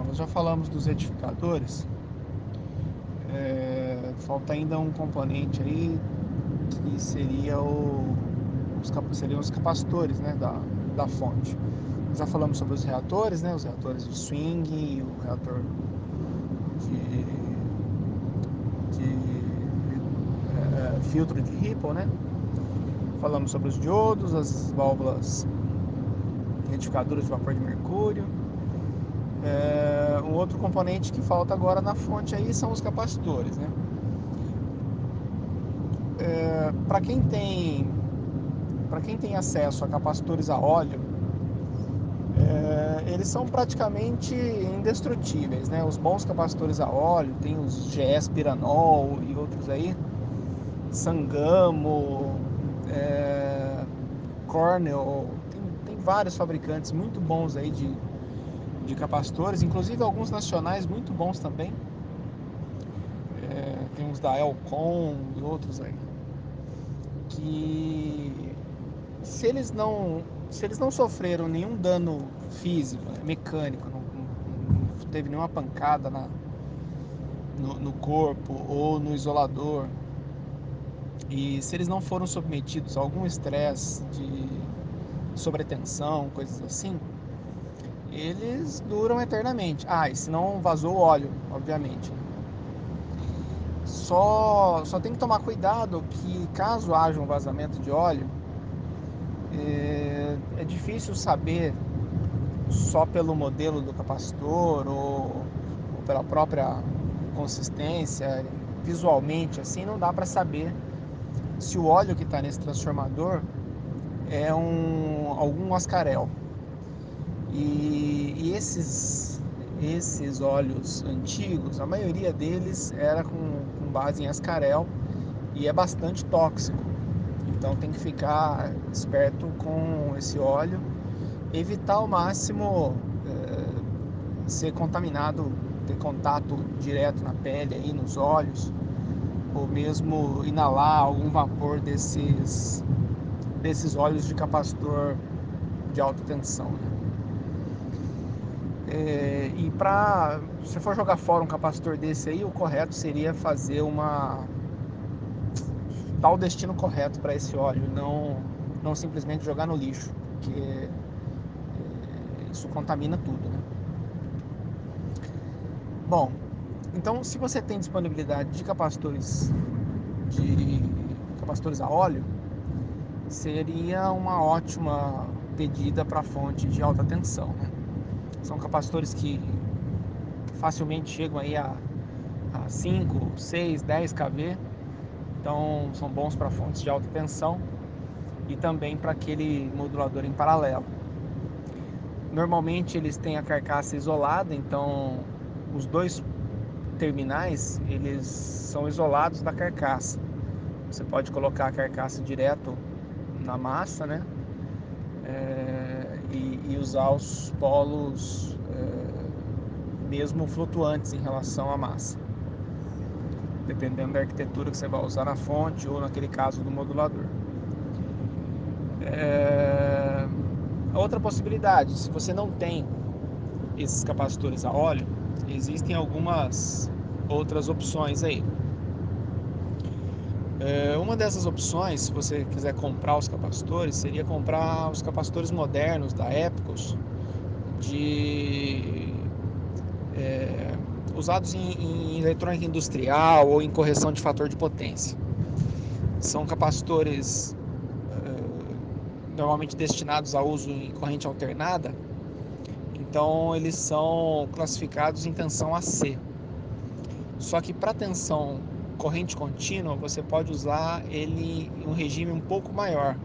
Bom, nós já falamos dos retificadores. É, falta ainda um componente aí que seria o, os, seriam os capacitores né, da, da fonte. Já falamos sobre os reatores, né, os reatores de swing, o reator de, de é, filtro de Ripple, né? Falamos sobre os diodos, as válvulas retificadoras de vapor de mercúrio. É, um outro componente que falta agora na fonte aí são os capacitores, né? É, para quem tem para quem tem acesso a capacitores a óleo, é, eles são praticamente indestrutíveis, né? Os bons capacitores a óleo, tem os GS Piranol e outros aí, Sangamo, é, Cornell, tem, tem vários fabricantes muito bons aí de, de capacitores, inclusive alguns nacionais muito bons também. É, tem uns da Elcon e outros aí. Que se eles não se eles não sofreram nenhum dano físico, né, mecânico, não, não, não, teve nenhuma pancada na, no, no corpo ou no isolador, e se eles não foram submetidos a algum estresse de sobretensão, coisas assim, eles duram eternamente. Ah, e se não vazou óleo, obviamente. Só, só tem que tomar cuidado que caso haja um vazamento de óleo, é, é difícil saber só pelo modelo do capacitor ou, ou pela própria consistência, visualmente assim, não dá para saber se o óleo que está nesse transformador é um, algum ascarel. E, e, esses, esses óleos antigos, a maioria deles era com, com base em ascarel e é bastante tóxico. Então tem que ficar esperto com esse óleo, evitar ao máximo é, ser contaminado, ter contato direto na pele, aí nos olhos, ou mesmo inalar algum vapor desses, desses óleos de capacitor de alta tensão. Né? É, e para se for jogar fora um capacitor desse aí, o correto seria fazer uma dar o destino correto para esse óleo, não não simplesmente jogar no lixo, porque é, isso contamina tudo, né? Bom, então, se você tem disponibilidade de capacitores de capacitores a óleo, seria uma ótima pedida para fonte de alta tensão. Né? São capacitores que facilmente chegam aí a, a 5, 6, 10 kV, então são bons para fontes de alta tensão e também para aquele modulador em paralelo. Normalmente eles têm a carcaça isolada, então os dois terminais eles são isolados da carcaça. Você pode colocar a carcaça direto na massa, né? É, e, e, usar os polos é, mesmo flutuantes em relação à massa, dependendo da arquitetura que você vai usar na fonte ou naquele caso do modulador. É, outra possibilidade, se você não tem esses capacitores a óleo, existem algumas outras opções aí. É, uma dessas opções, se você quiser comprar os capacitores, seria comprar os capacitores modernos da Epicos, de é, usados em, em eletrônica industrial ou em correção de fator de potência. São capacitores é, normalmente destinados a uso em corrente alternada, então eles são classificados em tensão AC. Só que para tensão corrente contínua, você pode usar ele em um regime um pouco maior.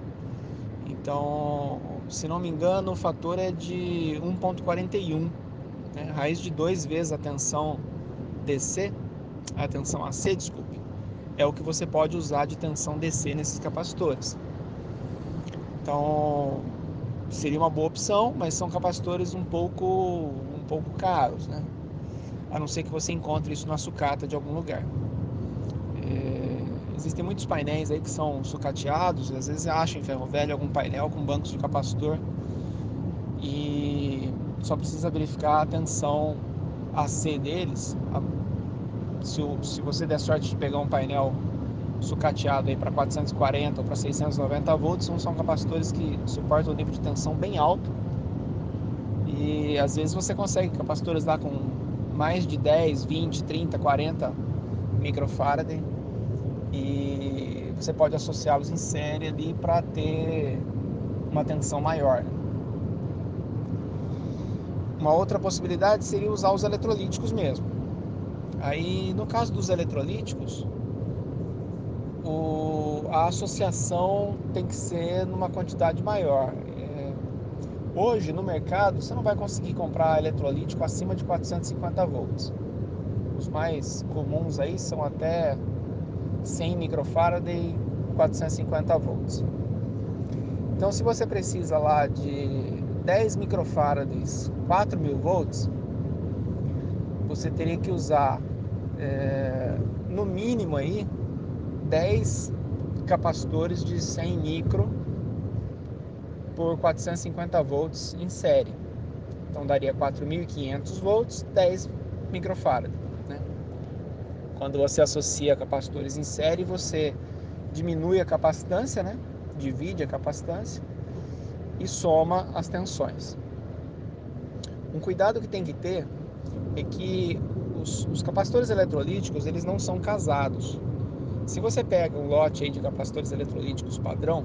Então, se não me engano, o fator é de 1.41, né? raiz de duas vezes a tensão DC, a tensão AC, desculpe, é o que você pode usar de tensão DC nesses capacitores. Então, seria uma boa opção, mas são capacitores um pouco um pouco caros, né? a não ser que você encontre isso na sucata de algum lugar. Existem muitos painéis aí que são sucateados, às vezes acha em ferro velho algum painel com bancos de capacitor e só precisa verificar a tensão AC deles, se, se você der sorte de pegar um painel sucateado aí para 440 ou para 690 volts, são, são capacitores que suportam um nível de tensão bem alto. E às vezes você consegue capacitores lá com mais de 10, 20, 30, 40 microfarad e você pode associá-los em série ali para ter uma tensão maior. Uma outra possibilidade seria usar os eletrolíticos mesmo. Aí, no caso dos eletrolíticos, o, a associação tem que ser numa quantidade maior. É, hoje, no mercado, você não vai conseguir comprar eletrolítico acima de 450 volts. Os mais comuns aí são até 100 microfarad e 450 volts. Então, se você precisa lá de 10 microfarads, 4000 volts, você teria que usar é, no mínimo aí 10 capacitores de 100 micro por 450 volts em série. Então daria 4.500 volts, 10 microfarad. Quando você associa capacitores em série, você diminui a capacitância, né? divide a capacitância e soma as tensões. Um cuidado que tem que ter é que os, os capacitores eletrolíticos eles não são casados. Se você pega um lote de capacitores eletrolíticos padrão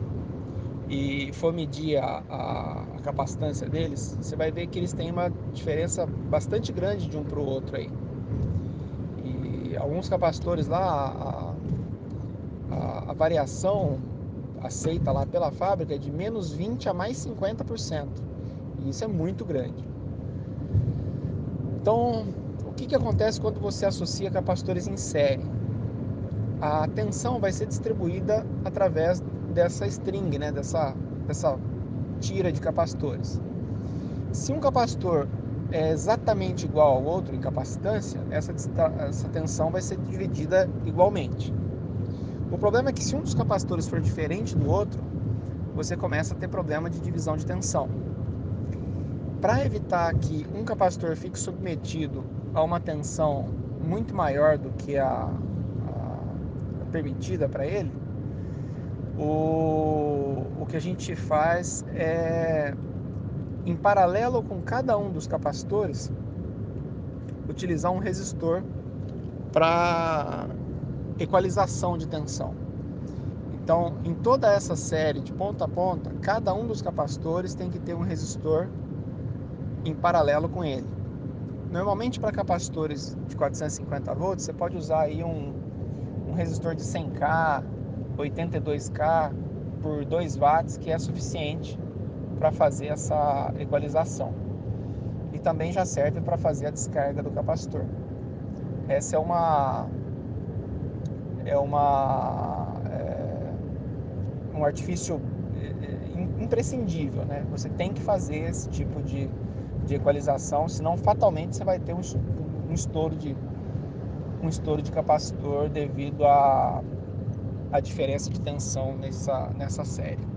e for medir a, a, a capacitância deles, você vai ver que eles têm uma diferença bastante grande de um para o outro aí. Alguns capacitores lá, a, a, a variação aceita lá pela fábrica é de menos 20 a mais 50%. E isso é muito grande. Então, o que, que acontece quando você associa capacitores em série? A tensão vai ser distribuída através dessa string, né? dessa, dessa tira de capacitores. Se um capacitor é exatamente igual ao outro em capacitância, essa, essa tensão vai ser dividida igualmente. O problema é que se um dos capacitores for diferente do outro, você começa a ter problema de divisão de tensão. Para evitar que um capacitor fique submetido a uma tensão muito maior do que a, a permitida para ele, o, o que a gente faz é, em paralelo com cada um dos capacitores, utilizar um resistor para equalização de tensão. Então, em toda essa série de ponta a ponta, cada um dos capacitores tem que ter um resistor em paralelo com ele. Normalmente para capacitores de 450 volts, você pode usar aí um, um resistor de 100K, 82K por 2 watts, que é suficiente para fazer essa equalização. E também já serve para fazer a descarga do capacitor. Essa é uma é uma é, um artifício é, imprescindível, né? Você tem que fazer esse tipo de, de equalização, senão fatalmente você vai ter um, um estouro de um estouro de capacitor devido à a, a diferença de tensão nessa, nessa série.